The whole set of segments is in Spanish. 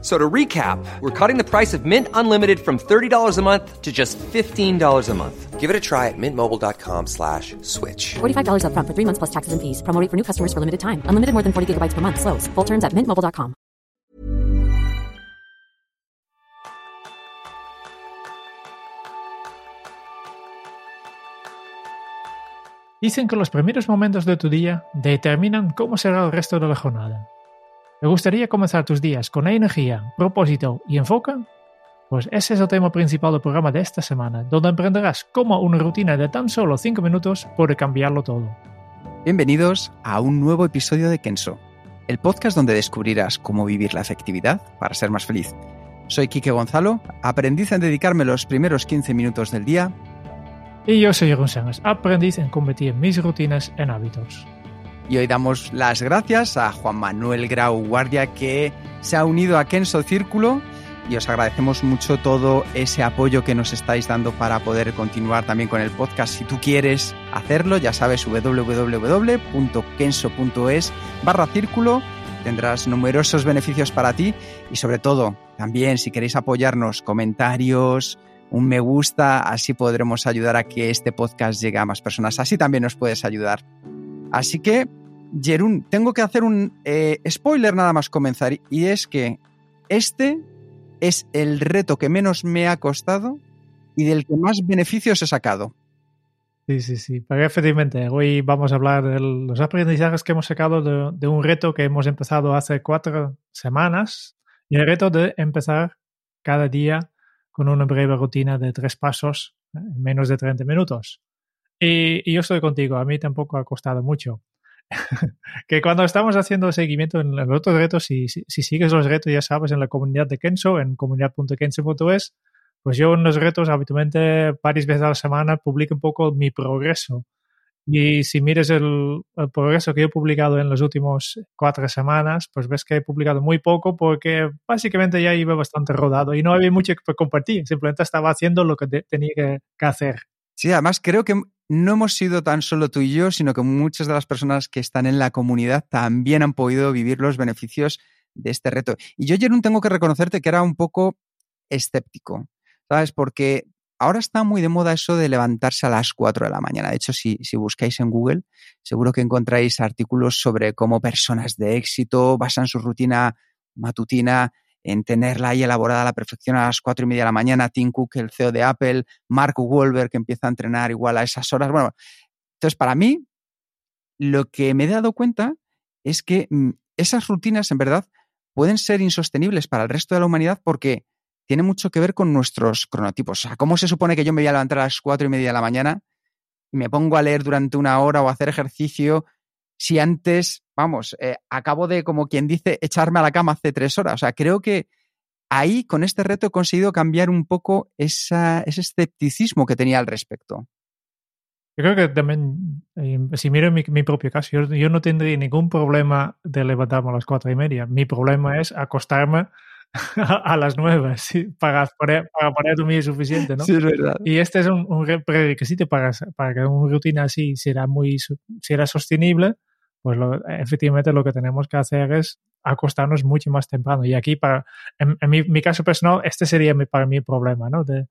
So to recap, we're cutting the price of Mint Unlimited from $30 a month to just $15 a month. Give it a try at mintmobile.com slash switch. $45 upfront for three months plus taxes and fees. Promo rate for new customers for limited time. Unlimited more than 40 gigabytes per month. Slows. Full terms at mintmobile.com. Dicen que los primeros momentos de tu día determinan cómo será el resto de la jornada. ¿Te gustaría comenzar tus días con energía, propósito y enfoque? Pues ese es el tema principal del programa de esta semana, donde aprenderás cómo una rutina de tan solo 5 minutos puede cambiarlo todo. Bienvenidos a un nuevo episodio de Kenso, el podcast donde descubrirás cómo vivir la efectividad para ser más feliz. Soy Quique Gonzalo, aprendiz en dedicarme los primeros 15 minutos del día. Y yo soy Jeroen Sánchez, aprendiz en convertir mis rutinas en hábitos. Y hoy damos las gracias a Juan Manuel Grau Guardia que se ha unido a Kenso Círculo y os agradecemos mucho todo ese apoyo que nos estáis dando para poder continuar también con el podcast. Si tú quieres hacerlo, ya sabes, www.kenso.es barra círculo. Tendrás numerosos beneficios para ti y sobre todo, también si queréis apoyarnos, comentarios, un me gusta, así podremos ayudar a que este podcast llegue a más personas. Así también nos puedes ayudar. Así que, Jerún, tengo que hacer un eh, spoiler nada más comenzar y es que este es el reto que menos me ha costado y del que más beneficios he sacado. Sí, sí, sí. Porque efectivamente, hoy vamos a hablar de los aprendizajes que hemos sacado de, de, un reto que hemos empezado hace cuatro semanas y el reto de empezar cada día con una breve rutina de tres pasos en menos de 30 minutos. Y, y yo estoy contigo, a mí tampoco ha costado mucho. que cuando estamos haciendo seguimiento en los otros retos, si, si, si, sigues los retos, ya sabes, en la comunidad de Kenso, en comunidad.kenso.es, pues yo en los retos habitualmente varias veces a la semana publico un poco mi progreso. Y si mires el, el, progreso que he publicado en las últimas cuatro semanas, pues ves que he publicado muy poco porque básicamente ya iba bastante rodado y no había mucho que compartir. Simplemente estaba haciendo lo que te, tenía que, que hacer. Sí, además creo que no hemos sido tan solo tú y yo, sino que muchas de las personas que están en la comunidad también han podido vivir los beneficios de este reto. Y yo, Jerón, tengo que reconocerte que era un poco escéptico, ¿sabes? Porque ahora está muy de moda eso de levantarse a las 4 de la mañana. De hecho, si, si buscáis en Google, seguro que encontráis artículos sobre cómo personas de éxito basan su rutina matutina en tenerla ahí elaborada a la perfección a las cuatro y media de la mañana, Tim Cook, el CEO de Apple, Mark Wahlberg, que empieza a entrenar igual a esas horas. Bueno, entonces para mí, lo que me he dado cuenta es que mm, esas rutinas, en verdad, pueden ser insostenibles para el resto de la humanidad porque tiene mucho que ver con nuestros cronotipos. O sea, ¿cómo se supone que yo me voy a levantar a las cuatro y media de la mañana y me pongo a leer durante una hora o a hacer ejercicio si antes, vamos, eh, acabo de, como quien dice, echarme a la cama hace tres horas. O sea, creo que ahí con este reto he conseguido cambiar un poco esa, ese escepticismo que tenía al respecto. Yo creo que también, eh, si miro mi, mi propio caso, yo, yo, no tendría ningún problema de levantarme a las cuatro y media. Mi problema es acostarme a las nueve sí, para, poder, para poder dormir suficiente, ¿no? Sí, es verdad. Y este es un, un prerequisito para, para que una rutina así será muy será sostenible, pues lo, efectivamente lo que tenemos que hacer es acostarnos mucho más temprano. Y aquí, para, en, en mi, mi, caso personal, este sería mi, para mí el problema, ¿no? De,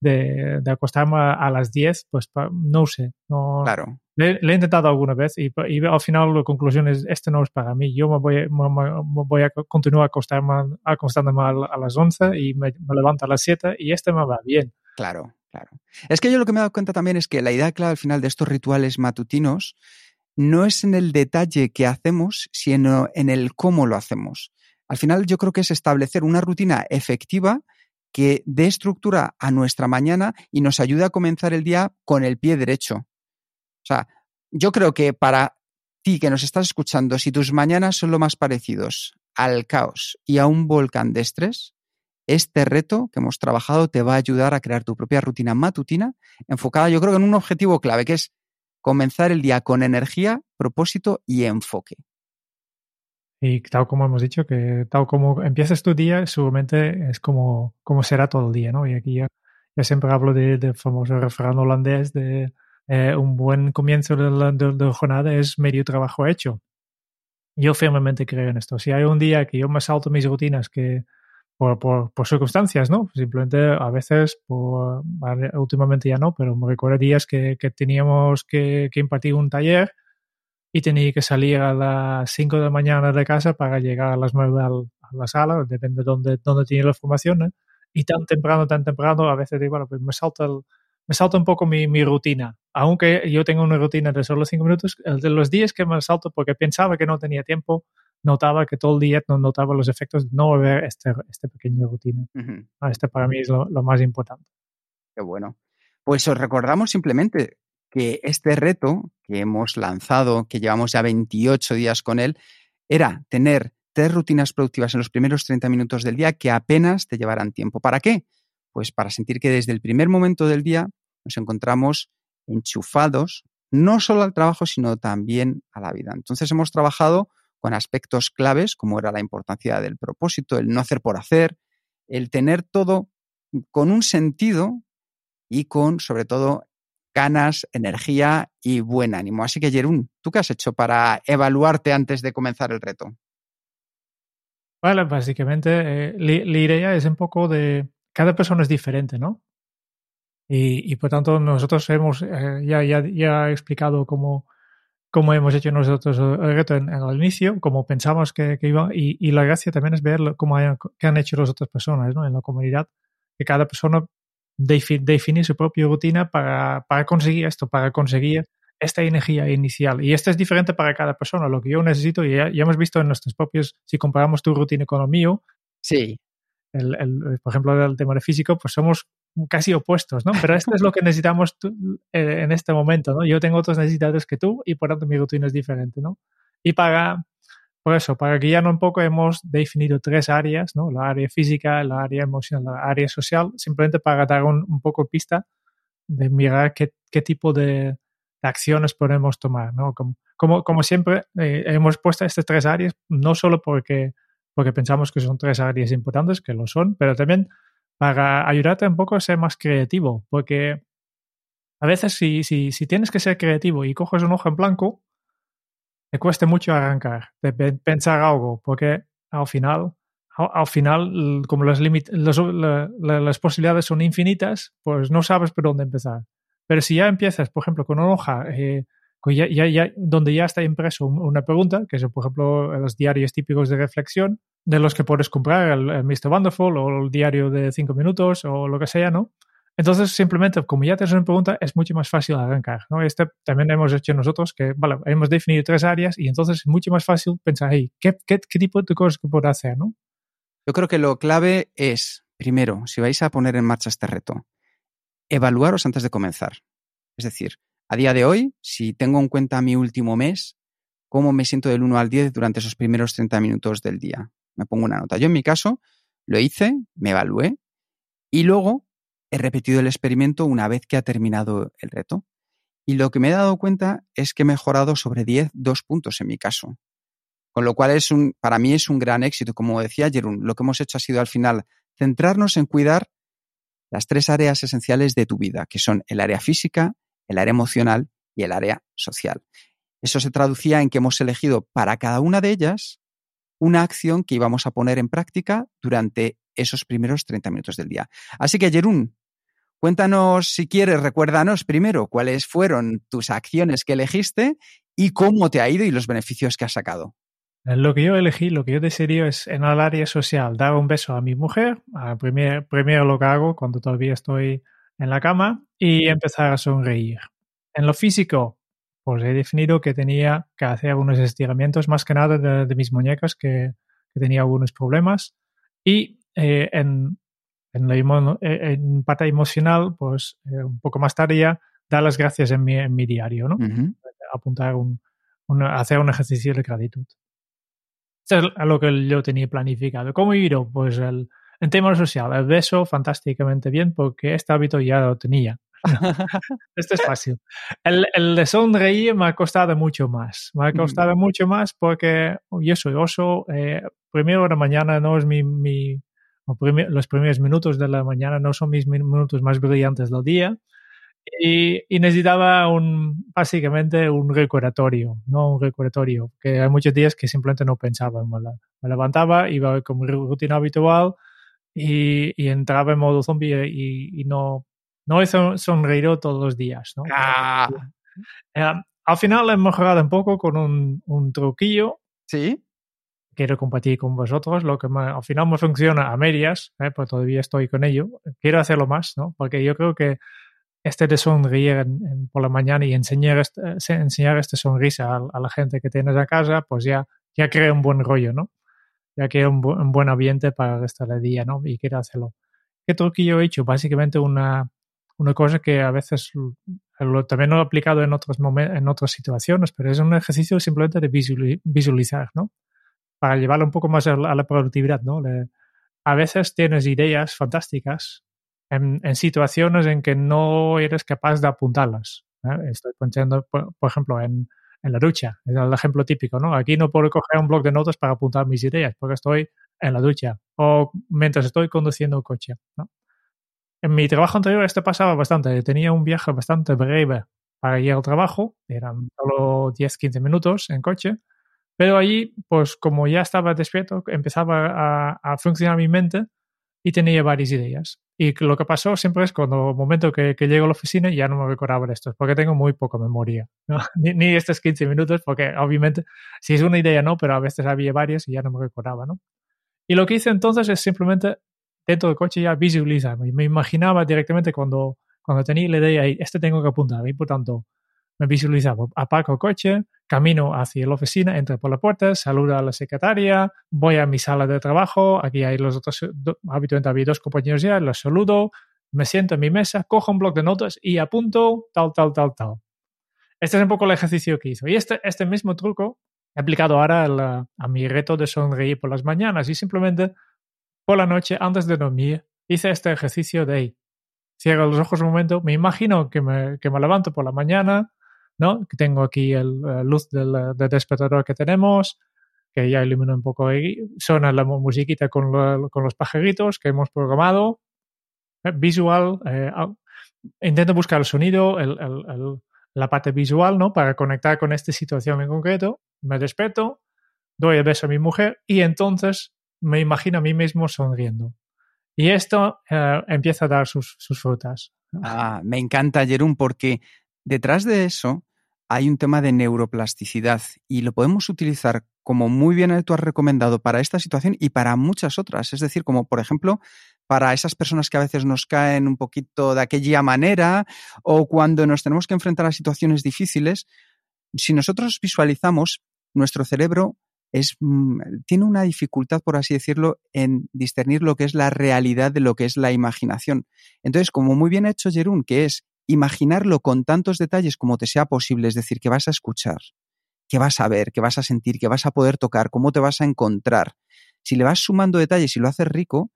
de, de acostarme a, a, las 10, pues no sé. No, claro. Le, he intentado alguna vez y, al final la conclusión es, este no es para mí. Yo me voy, me, me voy a continuar acostarme, acostándome a, las 11 y me, me, levanto a las 7 y este me va bien. Claro, claro. Es que yo lo que me he dado cuenta también es que la idea clave al final de estos rituales matutinos no es en el detalle que hacemos, sino en el cómo lo hacemos. Al final yo creo que es establecer una rutina efectiva que dé estructura a nuestra mañana y nos ayude a comenzar el día con el pie derecho. O sea, yo creo que para ti que nos estás escuchando, si tus mañanas son lo más parecidos al caos y a un volcán de estrés, este reto que hemos trabajado te va a ayudar a crear tu propia rutina matutina enfocada, yo creo, en un objetivo clave, que es comenzar el día con energía, propósito y enfoque. Y tal como hemos dicho, que tal como empiezas tu día, seguramente es como, como será todo el día, ¿no? Y aquí ya, siempre hablo del de famoso refrán holandés de eh, un buen comienzo de jornada es medio trabajo hecho. Yo firmemente creo en esto. Si hay un día que yo me salto mis rutinas que por, circunstancias, ¿no? Simplemente a veces, por, últimamente ya no, pero me recuerdo días que, teníamos que, que impartir un taller y tenía que salir a las 5 de la mañana de casa para llegar a las 9 al, a la sala, depende de dónde, dónde tiene la formación. Y tan temprano, tan temprano, a veces digo, bueno, pues me salta, el, me salta un poco mi, mi, rutina. Aunque yo tengo una rutina de solo 5 minutos, el de los días que me salto porque pensaba que no tenía tiempo, notaba que todo el día no notaba los efectos de no ver este, este pequeño rutina. Uh -huh. Este para mí es lo, lo más importante. Qué bueno. Pues os recordamos simplemente que este reto que hemos lanzado, que llevamos ya 28 días con él, era tener tres rutinas productivas en los primeros 30 minutos del día que apenas te llevaran tiempo. ¿Para qué? Pues para sentir que desde el primer momento del día nos encontramos enchufados no solo al trabajo, sino también a la vida. Entonces hemos trabajado con aspectos claves como era la importancia del propósito, el no hacer por hacer, el tener todo con un sentido y con, sobre todo, ganas, energía y buen ánimo. Así que, Jerún, ¿tú qué has hecho para evaluarte antes de comenzar el reto? Vale, básicamente eh, la idea es un poco de cada persona es diferente, ¿no? Y, y por tanto nosotros hemos eh, ya, ya, ya he explicado cómo, cómo hemos hecho nosotros el reto en, en el inicio, cómo pensamos que, que iba y, y, la gracia también es ver cómo hayan, qué han hecho las otras personas ¿no? en la comunidad, que cada persona definir su propia rutina para, para conseguir esto, para conseguir esta energía inicial. Y esto es diferente para cada persona. Lo que yo necesito, y ya, ya hemos visto en nuestros propios, si comparamos tu rutina con el mío, sí. El, el, por ejemplo, el tema de físico, pues somos casi opuestos, ¿no? Pero esto es lo que necesitamos tú, eh, en este momento, ¿no? Yo tengo otras necesidades que tú y por tanto mi rutina es diferente, ¿no? Y para, por eso, para guiarnos un poco, hemos definido tres áreas, ¿no? La área física, la área emocional, la área social, simplemente para dar un, un poco pista de mirar qué, qué tipo de, de, acciones podemos tomar, ¿no? Como, como, como siempre, eh, hemos puesto estas tres áreas, no solo porque, porque pensamos que son tres áreas importantes, que lo son, pero también para ayudarte un poco a ser más creativo, porque a veces si, si, si tienes que ser creativo y coges un ojo en blanco, te cuesta mucho arrancar, de pensar algo, porque al final, al, al final como los, la, las posibilidades son infinitas, pues no sabes por dónde empezar. Pero si ya empiezas, por ejemplo, con una hoja eh, ya, ya, ya, donde ya está impreso una pregunta, que son, por ejemplo, los diarios típicos de reflexión, de los que puedes comprar, el, Mr. Wonderful o el diario de cinco minutos o lo que sea, ¿no? Entonces, simplemente, como ya tienes una pregunta, es mucho más fácil arrancar. ¿no? Este también hemos hecho nosotros, que vale, hemos definido tres áreas y entonces es mucho más fácil pensar, hey, ¿qué, qué, qué tipo de cosas que puedo hacer? ¿no? Yo creo que lo clave es, primero, si vais a poner en marcha este reto, evaluaros antes de comenzar. Es decir, a día de hoy, si tengo en cuenta mi último mes, cómo me siento del 1 al 10 durante esos primeros 30 minutos del día. Me pongo una nota. Yo en mi caso lo hice, me evalué y luego he repetido el experimento una vez que ha terminado el reto. Y lo que me he dado cuenta es que he mejorado sobre 10, dos puntos en mi caso. Con lo cual es un, para mí es un gran éxito. Como decía Jerún, lo que hemos hecho ha sido al final centrarnos en cuidar las tres áreas esenciales de tu vida, que son el área física, el área emocional y el área social. Eso se traducía en que hemos elegido para cada una de ellas una acción que íbamos a poner en práctica durante esos primeros 30 minutos del día. Así que, Jerún, Cuéntanos, si quieres, recuérdanos primero cuáles fueron tus acciones que elegiste y cómo te ha ido y los beneficios que has sacado. Lo que yo elegí, lo que yo decidí es en el área social dar un beso a mi mujer, a primer, primero lo que hago cuando todavía estoy en la cama, y empezar a sonreír. En lo físico, pues he definido que tenía que hacer algunos estiramientos, más que nada de, de mis muñecas, que, que, tenía algunos problemas. Y eh, en, en, la, en parte emocional, pues eh, un poco más tarde ya, dar las gracias en mi, en mi diario, ¿no? Uh -huh. Apuntar un, un, hacer un ejercicio de gratitud. Eso es lo que yo tenía planificado. ¿Cómo ir? Pues el, en tema social, el beso fantásticamente bien porque este hábito ya lo tenía. Este es fácil. El, el, de sonreír me ha costado mucho más. Me ha costado mucho más porque yo soy oso. Eh, primero de la mañana no es mi... mi los primeros minutos de la mañana no son mis minutos más brillantes del día. Y, y, necesitaba un, básicamente un recordatorio, no un recordatorio, que hay muchos días que simplemente no pensaba. Me, me levantaba, iba con mi rutina habitual y, y entraba en modo zombie y, y no, no he sonreído todos los días. ¿no? Ah. Eh, al final he mejorado un poco con un, un truquillo. Sí. Quiero compartir con vosotros lo que me, al final me funciona a medias, ¿eh? pues todavía estoy con ello. Quiero hacerlo más, ¿no? Porque yo creo que este de sonreír en, en, por la mañana y enseñar, este, enseñar esta sonrisa a, a, la gente que tienes a casa, pues ya, ya crea un buen rollo, ¿no? Ya crea un, bu un buen ambiente para el resto del día, ¿no? Y quiero hacerlo. ¿Qué truquillo he hecho? Básicamente una, una cosa que a veces también lo he aplicado en, otros en otras situaciones, pero es un ejercicio simplemente de visualizar, ¿no? Para llevarlo un poco más a la, productividad, ¿no? A veces tienes ideas fantásticas en, situaciones en que no eres capaz de apuntarlas. ¿eh? Estoy pensando, por, por ejemplo, en, en, la ducha, es el ejemplo típico, ¿no? Aquí no puedo coger un blog de notas para apuntar mis ideas porque estoy en la ducha o mientras estoy conduciendo el coche, ¿no? En mi trabajo anterior esto pasaba bastante. Tenía un viaje bastante breve para ir al trabajo. Eran solo 10-15 minutos en coche. Pero allí, pues como ya estaba despierto, empezaba a, a, funcionar mi mente y tenía varias ideas. Y lo que pasó siempre es cuando el momento que, que llego a la oficina ya no me recordaba de esto, porque tengo muy poca memoria. ¿no? Ni, ni, estos 15 minutos, porque obviamente si es una idea no, pero a veces había varias y ya no me recordaba. ¿no? Y lo que hice entonces es simplemente dentro del coche ya visualiza. Me imaginaba directamente cuando, cuando tenía la idea este tengo que apuntar. Y por tanto, me visualizaba. Aparco el coche, camino hacia la oficina, entro por la puerta, saludo a la secretaria, voy a mi sala de trabajo. Aquí hay los otros, habitualmente había dos compañeros ya, los saludo, me siento en mi mesa, cojo un bloc de notas y apunto tal, tal, tal, tal. Este es un poco el ejercicio que hizo. Y este, este mismo truco he aplicado ahora a mi reto de sonreír por las mañanas y simplemente por la noche, antes de dormir, hice este ejercicio de ahí. Cierro los ojos un momento, me imagino que me, que me levanto por la mañana, ¿no? Que tengo aquí el, la luz del, despertador que tenemos, que ya ilumina un poco ahí. La musiquita con, con los pajaritos que hemos programado. Eh, visual, eh, intento buscar el sonido, el, la parte visual, ¿no? Para conectar con esta situación en concreto. Me desperto, doy el beso a mi mujer y entonces me imagino a mí mismo sonriendo. Y esto eh, empieza a dar sus, sus frutas. Ah, me encanta, Jerón, porque detrás de eso hay un tema de neuroplasticidad y lo podemos utilizar como muy bien tú has recomendado para esta situación y para muchas otras. Es decir, como por ejemplo para esas personas que a veces nos caen un poquito de aquella manera o cuando nos tenemos que enfrentar a situaciones difíciles, si nosotros visualizamos, nuestro cerebro es, mm, tiene una dificultad, por así decirlo, en discernir lo que es la realidad de lo que es la imaginación. Entonces, como muy bien ha hecho Jerún, que es imaginarlo con tantos detalles como te sea posible, es decir, que vas a escuchar, que vas a ver, que vas a sentir, que vas a poder tocar, cómo te vas a encontrar. Si le vas sumando detalles y lo haces rico,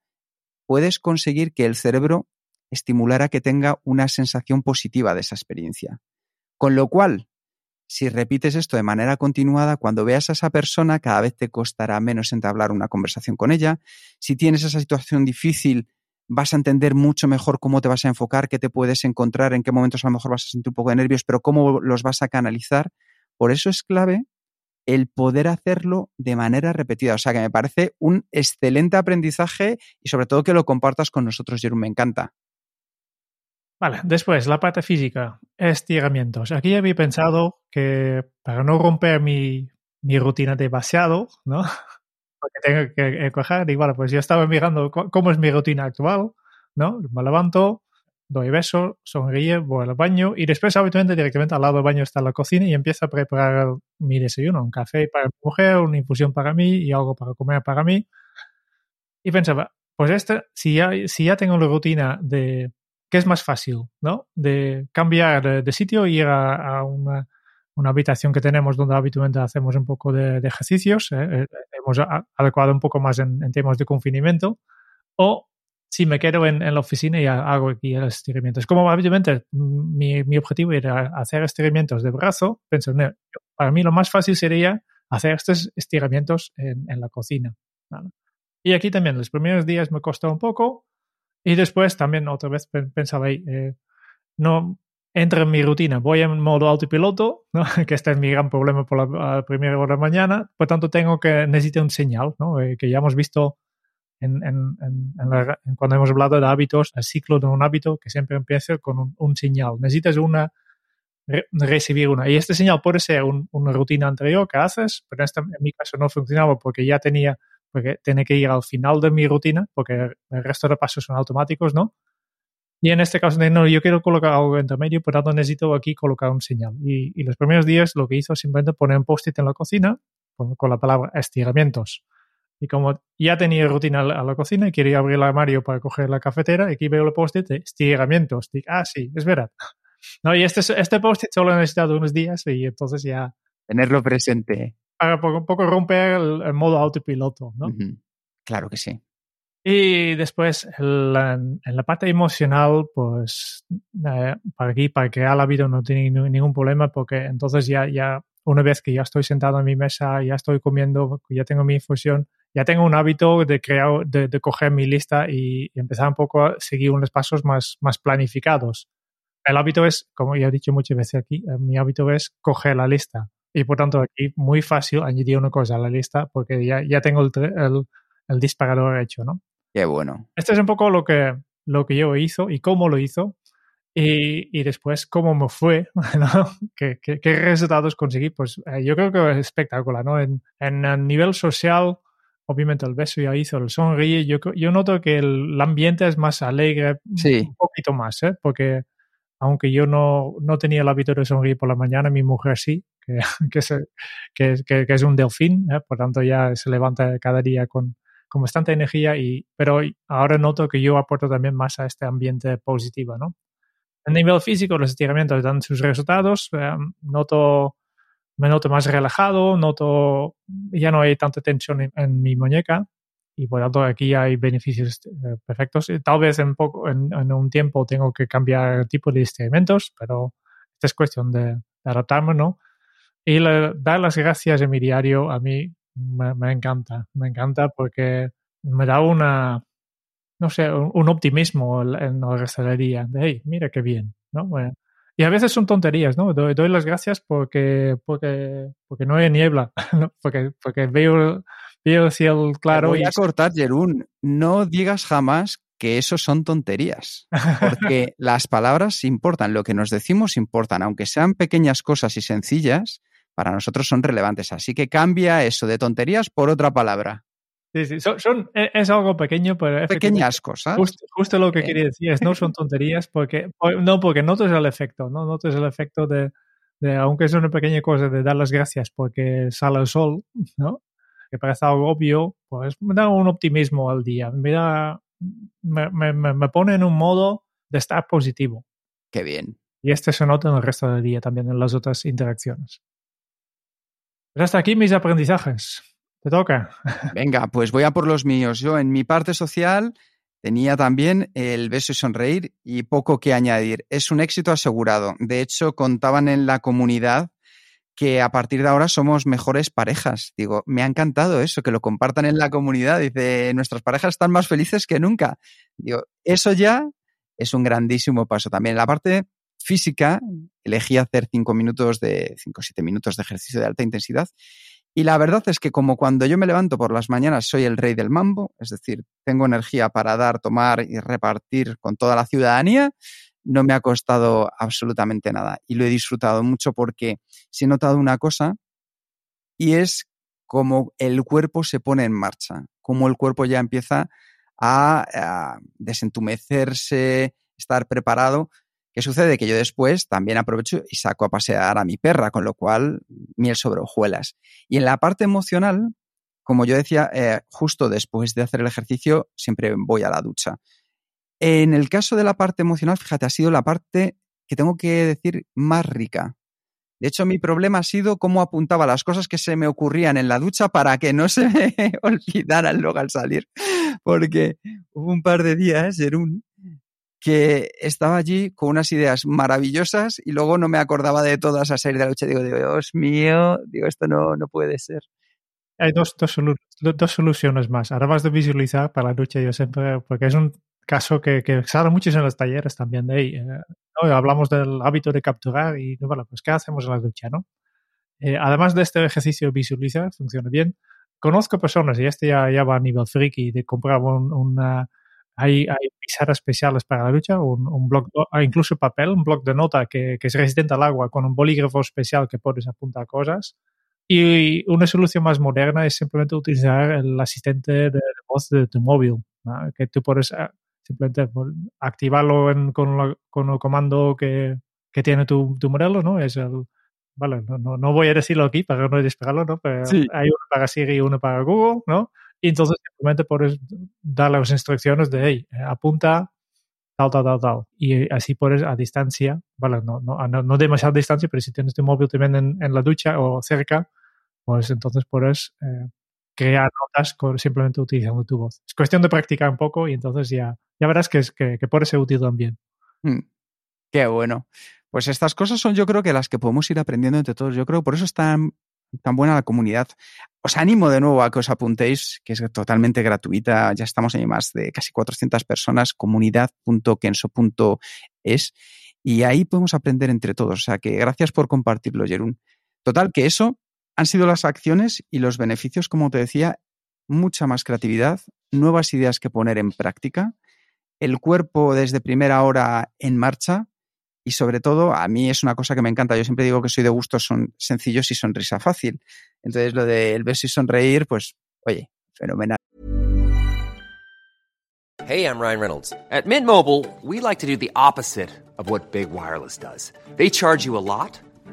puedes conseguir que el cerebro estimulara que tenga una sensación positiva de esa experiencia. Con lo cual, si repites esto de manera continuada, cuando veas a esa persona, cada vez te costará menos entablar una conversación con ella. Si tienes esa situación difícil, vas a entender mucho mejor cómo te vas a enfocar, qué te puedes encontrar, en qué momentos a lo mejor vas a sentir un poco de nervios, pero cómo los vas a canalizar. Por eso es clave el poder hacerlo de manera repetida. O sea que me parece un excelente aprendizaje y sobre todo que lo compartas con nosotros, Jerome. Me encanta. Vale, después la parte física, estiramientos. Aquí había pensado que para no romper mi, mi rutina de vaciado, ¿no? Porque tengo que coger, digo, vale, pues yo estaba mirando cómo es mi rutina actual, ¿no? Me levanto, doy beso, sonríe, voy al baño y después habitualmente directamente al lado del baño está la cocina y empiezo a preparar mi desayuno, un café para mi mujer, una infusión para mí y algo para comer para mí. Y pensaba, pues este, si ya, si ya tengo la rutina de ¿qué es más fácil, ¿no? De cambiar de, de sitio y ir a, una, una, habitación que tenemos donde habitualmente hacemos un poco de, de ejercicios, ¿eh? hemos adecuado un poco más en, en, temas de confinamiento, o si me quedo en, en, la oficina y hago aquí los estiramientos. Como obviamente mi, mi objetivo era hacer estiramientos de brazo, pensé, no, para mí lo más fácil sería hacer estos estiramientos en, en la cocina. ¿vale? Y aquí también los primeros días me costó un poco y después también otra vez pensaba, eh, no entra en mi rutina, voy en modo autopiloto, ¿no? que este es mi gran problema por la, primera hora de mañana, por tanto tengo que necesitar un señal, ¿no? Eh, que ya hemos visto en, en, en la, cuando hemos hablado de hábitos, el ciclo de un hábito que siempre empieza con un, un señal. Necesitas una, re, recibir una. Y este señal puede ser un, una rutina anterior que haces, pero este, en mi caso no funcionaba porque ya tenía, porque tiene que ir al final de mi rutina, porque el resto de pasos son automáticos, ¿no? Y en este caso, no, yo quiero colocar algo intermedio, por tanto necesito aquí colocar un señal. Y, y los primeros días lo que hizo simplemente poner un post-it en la cocina con, con la palabra estiramientos y como ya tenía rutina a la cocina y quería abrir el armario para coger la cafetera, aquí veo el post-it de estiramientos. Digo, ah, sí, es verdad. No, y este, este post-it solo he necesitado unos días y entonces ya... Tenerlo presente. Para un poco romper el, el modo autopiloto, ¿no? Uh -huh. Claro que sí. Y después, la, en la parte emocional, pues, eh, para aquí, para crear el hábito no tiene ningún problema porque entonces ya, ya, una vez que ya estoy sentado en mi mesa, ya estoy comiendo, ya tengo mi infusión, ya tengo un hábito de crear, de, de coger mi lista y, y, empezar un poco a seguir unos pasos más, más planificados. El hábito es, como ya he dicho muchas veces aquí, eh, mi hábito es coger la lista. Y por tanto, aquí muy fácil añadir una cosa a la lista porque ya, ya tengo el, el, el disparador hecho, ¿no? Qué bueno. Este es un poco lo que, lo que yo hizo y cómo lo hizo. Y, y después cómo me fue, ¿no? ¿Qué, qué, qué resultados conseguí. Pues eh, yo creo que es espectacular, ¿no? En, en el nivel social, obviamente el beso ya hizo, el sonríe. Yo, yo noto que el, el ambiente es más alegre, sí. un poquito más, ¿eh? Porque aunque yo no, no tenía el hábito de sonreír por la mañana, mi mujer sí, que, que, que, que es un delfín, ¿eh? por tanto ya se levanta cada día con, con bastante energía, y, pero ahora noto que yo aporto también más a este ambiente positivo, ¿no? A nivel físico, los estiramientos dan sus resultados, eh, noto, me noto más relajado, noto, ya no hay tanta tensión en, en mi muñeca, y por tanto aquí hay beneficios eh, perfectos. Tal vez en, poco, en, en, un tiempo tengo que cambiar el tipo de instrumentos, pero esta es cuestión de, de adaptarme, ¿no? Y le, dar las gracias en mi diario a mí me, me, encanta, me encanta porque me da una, no sé, un, un optimismo en del día, de, hey, mira qué bien, ¿no? Bueno, y a veces son tonterías, ¿no? Doy, doy las gracias porque, porque, porque no hay niebla, ¿no? porque, porque veo el claro. Te voy a cortar, Jerún. No digas jamás que eso son tonterías, porque las palabras importan, lo que nos decimos importan, aunque sean pequeñas cosas y sencillas, para nosotros son relevantes. Así que cambia eso de tonterías por otra palabra. Sí, sí, son, son es algo pequeño, pero pequeñas cosas. Justo, justo lo que eh. quería decir es no son tonterías porque no porque notas el efecto, no notas el efecto de, de aunque es una pequeña cosa de dar las gracias porque sale el sol, ¿no? Que parece algo obvio, pues me da un optimismo al día, me, da, me, me, me, pone en un modo de estar positivo. Qué bien. Y este se nota en el resto del día también, en las otras interacciones. Pues hasta aquí mis aprendizajes. Te toca. Venga, pues voy a por los míos. Yo en mi parte social tenía también el beso y sonreír y poco que añadir. Es un éxito asegurado. De hecho, contaban en la comunidad que a partir de ahora somos mejores parejas. Digo, me ha encantado eso, que lo compartan en la comunidad. Dice, nuestras parejas están más felices que nunca. Digo, eso ya es un grandísimo paso. También la parte física, elegí hacer cinco minutos de, cinco o siete minutos de ejercicio de alta intensidad. Y la verdad es que como cuando yo me levanto por las mañanas soy el rey del mambo, es decir, tengo energía para dar, tomar y repartir con toda la ciudadanía, no me ha costado absolutamente nada y lo he disfrutado mucho porque se he notado una cosa y es como el cuerpo se pone en marcha, como el cuerpo ya empieza a, desentumecerse, estar preparado. ¿Qué sucede? Que yo después también aprovecho y saco a pasear a mi perra, con lo cual miel sobre hojuelas. Y en la parte emocional, como yo decía, eh, justo después de hacer el ejercicio, siempre voy a la ducha. En el caso de la parte emocional, fíjate, ha sido la parte que tengo que decir más rica. De hecho, mi problema ha sido cómo apuntaba las cosas que se me ocurrían en la ducha para que no se me olvidaran luego al salir. Porque hubo un par de días, Jerún, que estaba allí con unas ideas maravillosas y luego no me acordaba de todas a salir de la lucha. Digo, Dios mío, digo, esto no, no puede ser. Hay dos, dos, solu- dos soluciones más. Además de visualizar para la lucha, yo siempre, porque es un caso que, que sale muchos en los talleres también de ahí. eh. Hablamos del hábito de capturar y, bueno, pues ¿qué hacemos en la lucha, no? Eh, además de este ejercicio visualizar, funciona bien. Conozco personas, y este ya, ya va a nivel friki, de comprar un, una... Hay, hay pizarras especiales para la lucha, un, un bloc, ah, incluso papel, un bloc de nota que, que es resistente al agua con un bolígrafo especial que puedes apuntar cosas. Y una solución más moderna es simplemente utilizar el asistente de, voz de tu móvil, ¿no? que tú puedes eh, simplemente activarlo en- con, la- con el comando que, que tiene tu, tu modelo, ¿no? Es el, vale, no, no, no voy a decirlo aquí para no despegarlo, ¿no? Pero Sí. hay uno para Siri y uno para Google, ¿no? Y entonces simplemente puedes darle las instrucciones de, hey, eh, apunta tal, tal, tal, tal. Y así puedes a distancia, vale, no, no, no, no demasiada distancia, pero si tienes tu móvil también en, en la ducha o cerca, pues entonces puedes eh, crear notas con, simplemente utilizando tu voz. Es cuestión de practicar un poco y entonces ya, ya verás que, es, que, que puede ser útil también. Mm, Qué bueno. Pues estas cosas son yo creo que las que podemos ir aprendiendo entre todos. Yo creo por eso es tan, tan buena la comunidad. Os animo de nuevo a que os apuntéis, que es totalmente gratuita. Ya estamos en más de casi 400 personas, comunidad.kenso.es. Y ahí podemos aprender entre todos. O sea que gracias por compartirlo, Jerún. Total, que eso han sido las acciones y los beneficios, como te decía, mucha más creatividad, nuevas ideas que poner en práctica, el cuerpo desde primera hora en marcha y sobre todo a mí es una cosa que me encanta. Yo siempre digo que soy de gustos son sencillos y sonrisa fácil. Entonces lo del beso y sonreír, pues oye, fenomenal. Hey, I'm Ryan Reynolds. At Mint Mobile, we like to do the opposite of what Big Wireless does. They charge you a lot,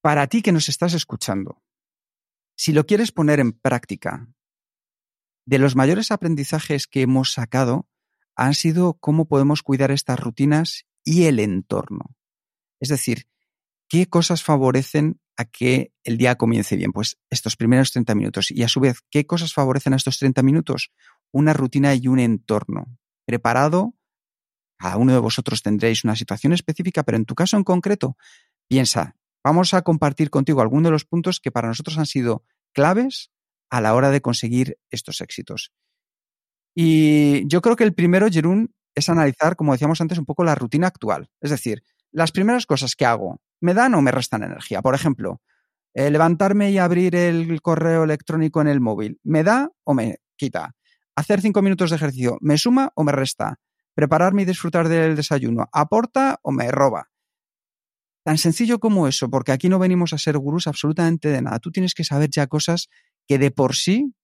para ti que nos estás escuchando, si lo quieres poner en práctica, de los mayores aprendizajes que hemos sacado han sido cómo podemos cuidar estas rutinas y el entorno. Es decir, ¿qué cosas favorecen a que el día comience bien? Pues estos primeros 30 minutos. Y a su vez, ¿qué cosas favorecen a estos 30 minutos? Una rutina y un entorno preparado. Cada uno de vosotros tendréis una situación específica, pero en tu caso en concreto, piensa, vamos a compartir contigo algunos de los puntos que para nosotros han sido claves a la hora de conseguir estos éxitos. Y yo creo que el primero, Jerún, es analizar, como decíamos antes, un poco la rutina actual. Es decir, las primeras cosas que hago, ¿me dan o me restan energía? Por ejemplo, eh, levantarme y abrir el correo electrónico en el móvil, ¿me da o me quita? Hacer cinco minutos de ejercicio, ¿me suma o me resta? Prepararme y disfrutar del desayuno, ¿aporta o me roba? Tan sencillo como eso, porque aquí no venimos a ser gurús absolutamente de nada. Tú tienes que saber ya cosas que de por sí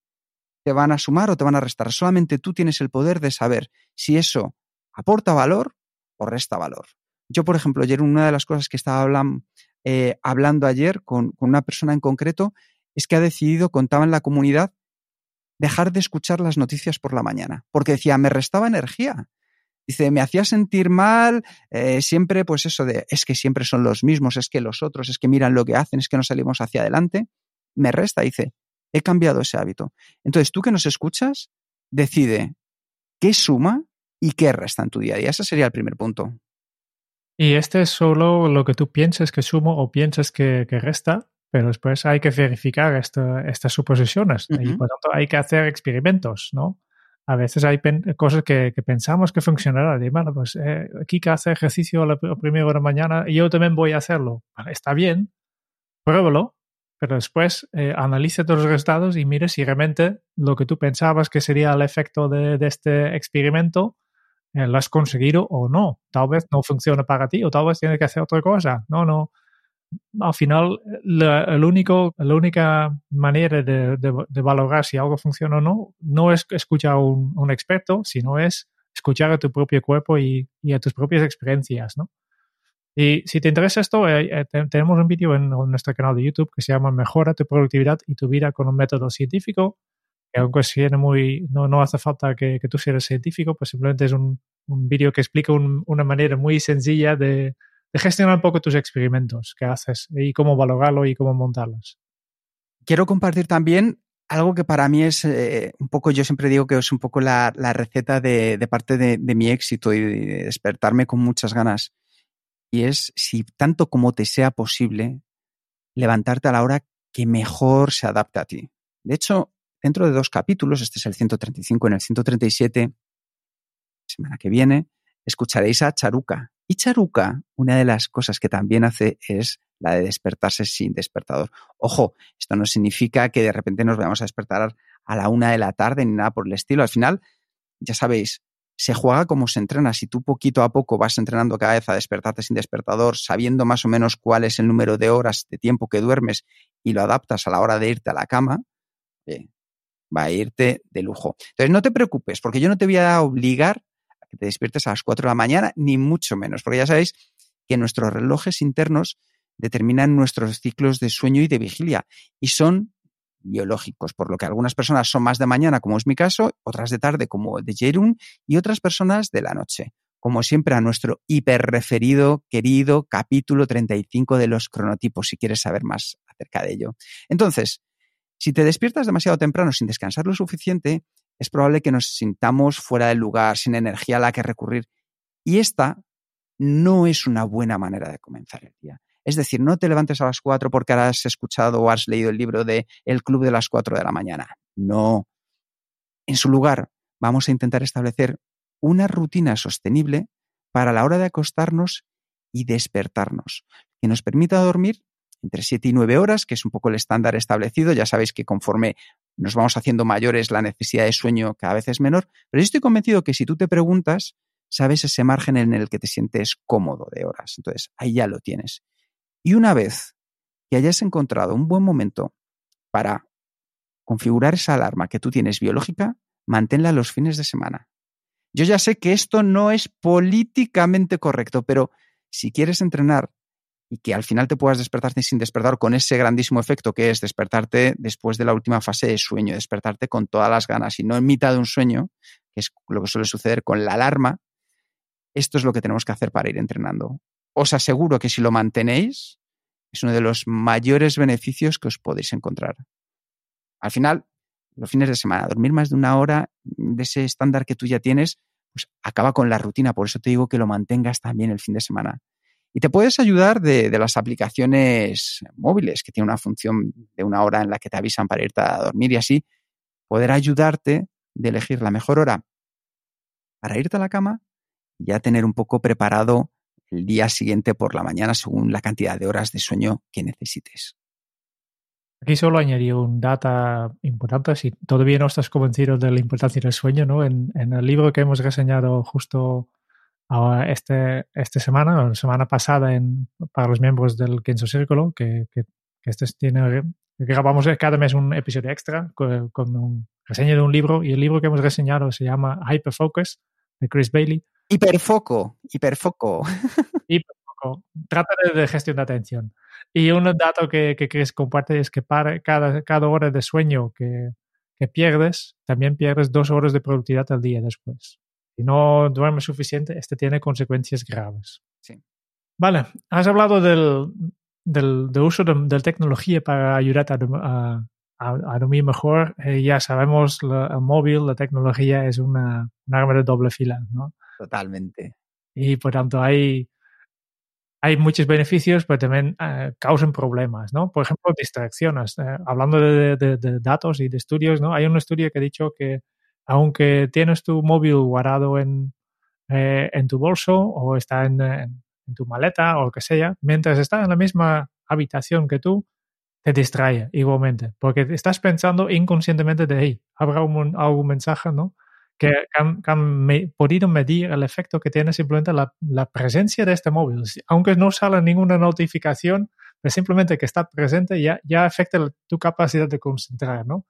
te van a sumar o te van a restar. Solamente tú tienes el poder de saber si eso aporta valor o resta valor. Yo, por ejemplo, ayer una de las cosas que estaba hablan, eh, hablando ayer con, con una persona en concreto es que ha decidido, contaba en la comunidad, dejar de escuchar las noticias por la mañana, porque decía, me restaba energía. Dice, me hacía sentir mal, eh, siempre pues eso de, es que siempre son los mismos, es que los otros, es que miran lo que hacen, es que no salimos hacia adelante. Me resta, dice, he cambiado ese hábito. Entonces, tú que nos escuchas, decide qué suma y qué resta en tu día a día. Ese sería el primer punto. Y este es solo lo que tú pienses que sumo o pienses que, que resta, pero después hay que verificar esta- estas suposiciones. Y por tanto hay que hacer experimentos, ¿no? A veces hay cosas que, pensamos que funcionarán. Y bueno, pues eh, Kika hace ejercicio a la primera hora de mañana y yo también voy a hacerlo. está bien, pruébalo, pero después eh, todos los resultados y mire si realmente lo que tú pensabas que sería el efecto de, este experimento eh, lo has conseguido o no. Tal vez no funciona para ti o tal vez tienes que hacer otra cosa. No, no al final la, el único, la única manera de, de, valorar si algo funciona o no no es escuchar a un, un, experto, sino es escuchar a tu propio cuerpo y, y, a tus propias experiencias, ¿no? Y si te interesa esto, eh, eh, tenemos un vídeo en, nuestro canal de YouTube que se llama Mejora tu productividad y tu vida con un método científico, que aunque muy, no, no hace falta que, que tú seas científico, pues simplemente es un, un vídeo que explica una manera muy sencilla de, de gestionar un poco tus experimentos que haces y cómo valorarlo y cómo montarlos. Quiero compartir también algo que para mí es eh, un poco, yo siempre digo que es un poco la, receta de, parte de, mi éxito y de despertarme con muchas ganas. Y es, si tanto como te sea posible, levantarte a la hora que mejor se adapte a ti. De hecho, dentro de dos capítulos, este es el 135 en el 137, semana que viene, escucharéis a Charuca, y Charuca, una de las cosas que también hace es la de despertarse sin despertador. Ojo, esto no significa que de repente nos vayamos a despertar a la una de la tarde ni nada por el estilo. Al final, ya sabéis, se juega como se entrena. Si tú poquito a poco vas entrenando cada vez a despertarte sin despertador, sabiendo más o menos cuál es el número de horas de tiempo que duermes y lo adaptas a la hora de irte a la cama, va a irte de lujo. Entonces, no te preocupes, porque yo no te voy a obligar que te despiertes a las 4 de la mañana, ni mucho menos, porque ya sabéis que nuestros relojes internos determinan nuestros ciclos de sueño y de vigilia y son biológicos, por lo que algunas personas son más de mañana, como es mi caso, otras de tarde, como de Jerun, y otras personas de la noche. Como siempre, a nuestro hiperreferido, querido capítulo 35 de los cronotipos, si quieres saber más acerca de ello. Entonces, si te despiertas demasiado temprano sin descansar lo suficiente, es probable que nos sintamos fuera del lugar, sin energía a la que recurrir. Y esta no es una buena manera de comenzar el día. Es decir, no te levantes a las 4 porque has escuchado o has leído el libro de El Club de las 4 de la mañana. No. En su lugar, vamos a intentar establecer una rutina sostenible para la hora de acostarnos y despertarnos, que nos permita dormir entre 7 y 9 horas, que es un poco el estándar establecido. Ya sabéis que conforme nos vamos haciendo mayores, la necesidad de sueño cada vez es menor, pero yo estoy convencido que si tú te preguntas, sabes ese margen en el que te sientes cómodo de horas. Entonces, ahí ya lo tienes. Y una vez que hayas encontrado un buen momento para configurar esa alarma que tú tienes biológica, manténla los fines de semana. Yo ya sé que esto no es políticamente correcto, pero si quieres entrenar y que al final te puedas despertarte sin despertar con ese grandísimo efecto que es despertarte después de la última fase de sueño, despertarte con todas las ganas y no en mitad de un sueño, que es lo que suele suceder con la alarma. Esto es lo que tenemos que hacer para ir entrenando. Os aseguro que si lo mantenéis, es uno de los mayores beneficios que os podéis encontrar. Al final, los fines de semana, dormir más de una hora de ese estándar que tú ya tienes, pues acaba con la rutina. Por eso te digo que lo mantengas también el fin de semana. Y te puedes ayudar de, las aplicaciones móviles, que tienen una función de una hora en la que te avisan para irte a dormir y así poder ayudarte de elegir la mejor hora para irte a la cama y ya tener un poco preparado el día siguiente por la mañana según la cantidad de horas de sueño que necesites. Aquí solo añadiría un data importante, si todavía no estás convencido de la importancia del sueño, ¿no? En el libro que hemos reseñado justo Ahora, este, esta semana, o la semana pasada, en, para los miembros del Kenzo Círculo, que, que, este tiene, grabamos cada mes un episodio extra con, con un reseña de un libro, y el libro que hemos reseñado se llama Hyperfocus, de Chris Bailey. Hiperfoco, hiperfoco. Hiperfoco. Trata de, gestión de atención. Y un dato que, que Chris comparte es que para cada, cada hora de sueño que, que pierdes, también pierdes dos horas de productividad al día después. Si no duerme suficiente, este tiene consecuencias graves. Sí. Vale, has hablado del, del, uso de, la tecnología para ayudarte a, a, dormir mejor. Eh, ya sabemos, el móvil, la tecnología es una, arma de doble fila, ¿no? Totalmente. Y por tanto hay, hay muchos beneficios, pero también eh, causan problemas, ¿no? Por ejemplo, distracciones. Eh, hablando de, de, datos y de estudios, ¿no? Hay un estudio que ha dicho que aunque tienes tu móvil guardado en, eh, en tu bolso o está en, en, en, tu maleta o lo que sea, mientras está en la misma habitación que tú, te distrae igualmente, porque estás pensando inconscientemente de, ahí habrá un, algún mensaje, ¿no? Que han, han me, podido medir el efecto que tiene simplemente la, la, presencia de este móvil. Aunque no sale ninguna notificación, pero simplemente que está presente ya, ya afecta tu capacidad de concentrar, ¿no?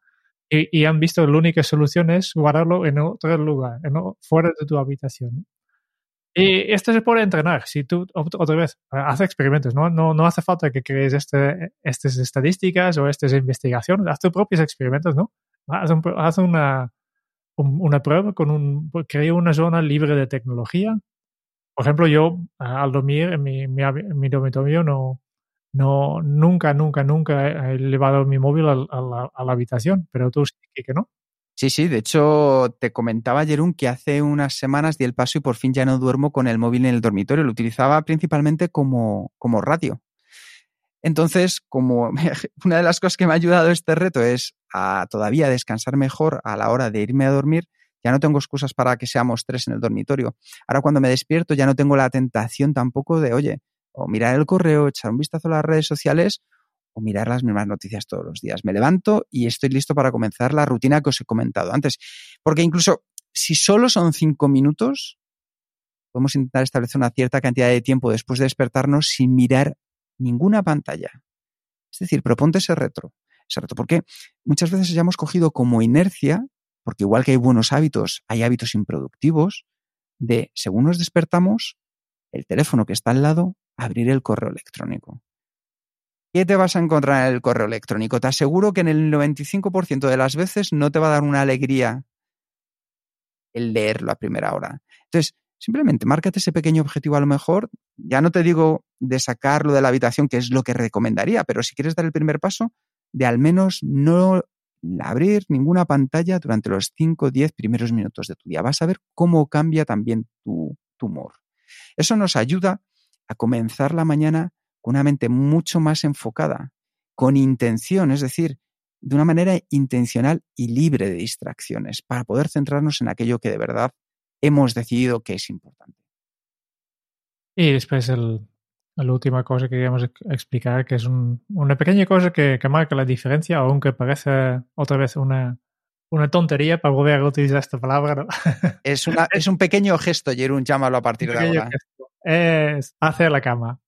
Y, y, han visto que la única solución es guardarlo en otro lugar, en, fuera de tu habitación. Y esto se puede entrenar. Si tú, otra vez, hace experimentos, ¿no? No, no hace falta que crees este, estas estadísticas o estas investigaciones. Haz tus propios experimentos, ¿no? Haz, un, haz una, un, una prueba con un... Crea una zona libre de tecnología. Por ejemplo, yo al dormir en mi, mi, mi dormitorio no, no, nunca, nunca, nunca he llevado mi móvil a, la, habitación, pero tú sí que no. Sí, sí, de hecho te comentaba Jerún que hace unas semanas di el paso y por fin ya no duermo con el móvil en el dormitorio, lo utilizaba principalmente como, como radio. Entonces, como una de las cosas que me ha ayudado este reto es a todavía descansar mejor a la hora de irme a dormir, ya no tengo excusas para que seamos tres en el dormitorio. Ahora cuando me despierto ya no tengo la tentación tampoco de, oye, o mirar el correo, echar un vistazo a las redes sociales o mirar las mismas noticias todos los días. Me levanto y estoy listo para comenzar la rutina que os he comentado antes. Porque incluso si solo son cinco minutos, podemos intentar establecer una cierta cantidad de tiempo después de despertarnos sin mirar ninguna pantalla. Es decir, proponte ese reto. Ese. Porque muchas veces ya hemos cogido como inercia, porque igual que hay buenos hábitos, hay hábitos improductivos, de según nos despertamos, el teléfono que está al lado, abrir el correo electrónico. ¿Qué te vas a encontrar en el correo electrónico? Te aseguro que en el 95% de las veces no te va a dar una alegría el leerlo a primera hora. Entonces, simplemente márcate ese pequeño objetivo a lo mejor. Ya no te digo de sacarlo de la habitación, que es lo que recomendaría, pero si quieres dar el primer paso, de al menos no abrir ninguna pantalla durante los 5 o 10 primeros minutos de tu día. Vas a ver cómo cambia también tu, tu humor. Eso nos ayuda a comenzar la mañana una mente mucho más enfocada, con intención, es decir, de una manera intencional y libre de distracciones, para poder centrarnos en aquello que de verdad hemos decidido que es importante. Y después el, la última cosa que queríamos explicar, que es un, una pequeña cosa que, que, marca la diferencia, aunque parece otra vez una, una tontería para volver a utilizar esta palabra. ¿no? Es, una, es un pequeño gesto, Jerún, llámalo a partir de ahora. Gesto. Es hacer la cama.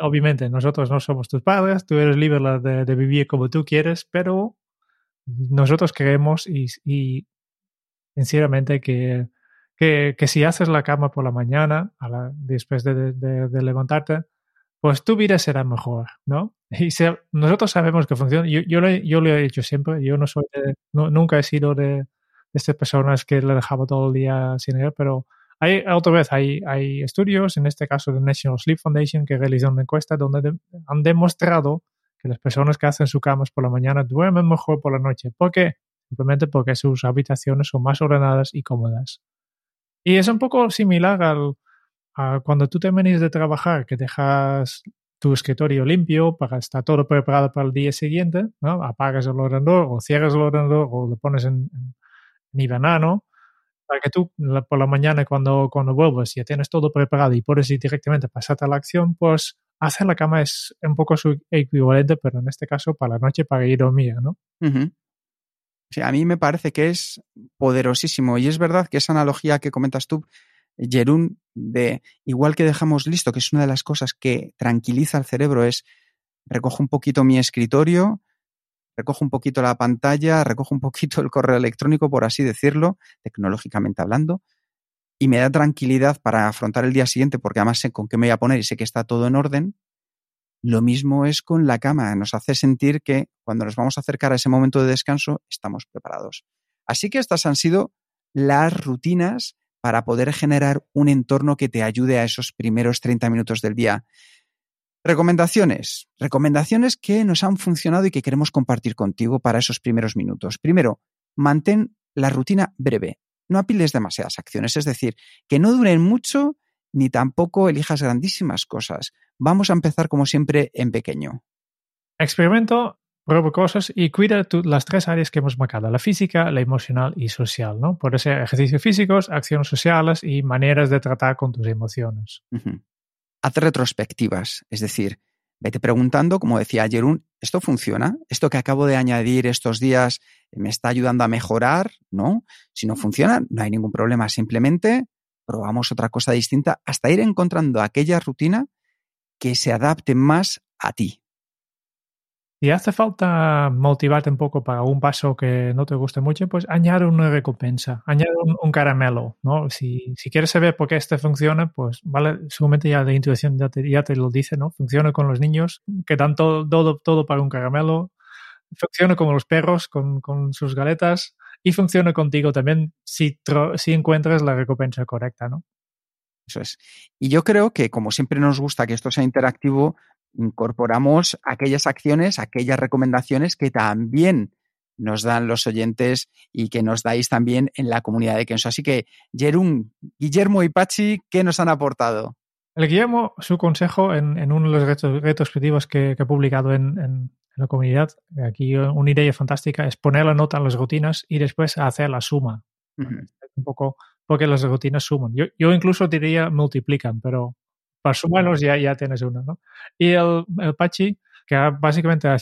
Obviamente, nosotros no somos tus padres, tú eres libre de, vivir como tú quieres, pero nosotros creemos y, sinceramente que, que, si haces la cama por la mañana, después de, levantarte, pues tu vida será mejor, ¿no? Y se, nosotros sabemos que funciona. Yo, yo, lo, he hecho siempre. Yo no soy nunca he sido de, de estas personas que le dejaba todo el día sin ir, pero hay, otra vez, hay, estudios, en este caso de National Sleep Foundation, que realizan una encuesta donde de, han demostrado que las personas que hacen sus camas por la mañana duermen mejor por la noche. ¿Por qué? Simplemente porque sus habitaciones son más ordenadas y cómodas. Y es un poco similar al, a cuando tú terminas de trabajar, que dejas tu escritorio limpio para estar todo preparado para el día siguiente, ¿no? apagas el ordenador o cierras el ordenador o lo pones en, en, para que tú por la mañana cuando, cuando vuelvas ya tienes todo preparado y puedes ir directamente pasarte a la acción, pues hacer la cama es un poco su equivalente, pero en este caso para la noche para ir dormir, ¿no? Sí, a mí me parece que es poderosísimo y es verdad que esa analogía que comentas tú, Jerún, de igual que dejamos listo, que es una de las cosas que tranquiliza al cerebro, es recojo un poquito mi escritorio, recojo un poquito la pantalla, recojo un poquito el correo electrónico, por así decirlo, tecnológicamente hablando, y me da tranquilidad para afrontar el día siguiente, porque además sé con qué me voy a poner y sé que está todo en orden. Lo mismo es con la cama, nos hace sentir que cuando nos vamos a acercar a ese momento de descanso estamos preparados. Así que estas han sido las rutinas para poder generar un entorno que te ayude a esos primeros 30 minutos del día. Recomendaciones. Recomendaciones que nos han funcionado y que queremos compartir contigo para esos primeros minutos. Primero, mantén la rutina breve. No apiles demasiadas acciones, es decir, que no duren mucho ni tampoco elijas grandísimas cosas. Vamos a empezar como siempre en pequeño. Experimento prueba cosas y cuida tu- las tres áreas que hemos marcado, la física, la emocional y social, ¿no? Puede ser ejercicios físicos, acciones sociales y maneras de tratar con tus emociones. Haz retrospectivas, es decir, vete preguntando, como decía Jerún, ¿esto funciona? ¿Esto que acabo de añadir estos días me está ayudando a mejorar? ¿No? Si no funciona, no hay ningún problema, simplemente probamos otra cosa distinta hasta ir encontrando aquella rutina que se adapte más a ti. Si hace falta motivarte un poco para un paso que no te guste mucho, pues añade una recompensa, añade un, caramelo, ¿no? Si, quieres saber por qué este funciona, pues vale, seguramente ya de intuición ya te, lo dice, ¿no? Funciona con los niños, que dan todo, todo, todo para un caramelo, funciona con los perros, con, con sus galetas, y funciona contigo también si, si encuentras la recompensa correcta, ¿no? Eso es. Y yo creo que, como siempre nos gusta que esto sea interactivo, incorporamos aquellas acciones, aquellas recomendaciones que también nos dan los oyentes y que nos dais también en la comunidad de Kenso. Así que, Jerún, Guillermo y Pachi, ¿qué nos han aportado? El Guillermo, su consejo en, en uno de los retos, retrospectivos que, que he publicado en, la comunidad, aquí una idea fantástica es poner la nota en las rutinas y después hacer la suma. Un poco porque las rutinas suman. Yo, yo incluso diría multiplican, pero para sumarlos ya, ya tienes uno, ¿no? Y el, el Pachi, que básicamente ha,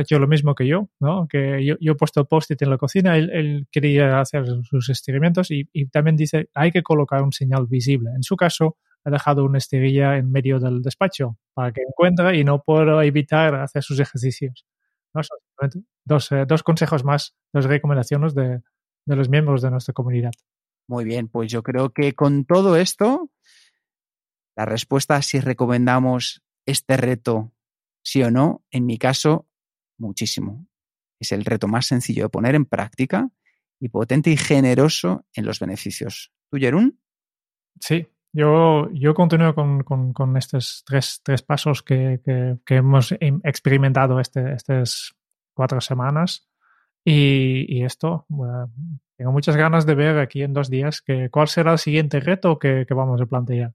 hecho- lo mismo que yo, ¿no? Que yo, yo he puesto el post-it en la cocina, él, él quería hacer sus estiramientos y, y también dice, hay que colocar un señal visible. En su caso, ha dejado una esterilla en medio del despacho para que encuentre y no pueda evitar hacer sus ejercicios. ¿no? Dos, eh, dos consejos más, dos recomendaciones de, de los miembros de nuestra comunidad. Muy bien, pues yo creo que con todo esto, la respuesta a si recomendamos este reto, sí o no, en mi caso, muchísimo. Es el reto más sencillo de poner en práctica y potente y generoso en los beneficios. ¿Tú, Jerún? Sí, yo, yo continúo con, con, con estos tres, tres pasos que, que, que hemos em- experimentado este, estas cuatro semanas. Y, y esto, bueno, tengo muchas ganas de ver aquí en dos días que, cuál será el siguiente reto que, que vamos a plantear.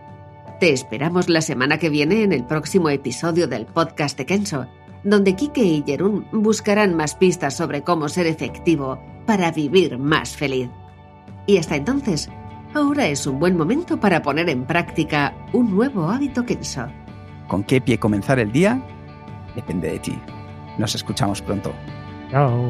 Te esperamos la semana que viene en el próximo episodio del podcast de Kenso, donde Kike y Jerún buscarán más pistas sobre cómo ser efectivo para vivir más feliz. Y hasta entonces, ahora es un buen momento para poner en práctica un nuevo hábito Kenso. ¿Con qué pie comenzar el día? Depende de ti. Nos escuchamos pronto. Chao.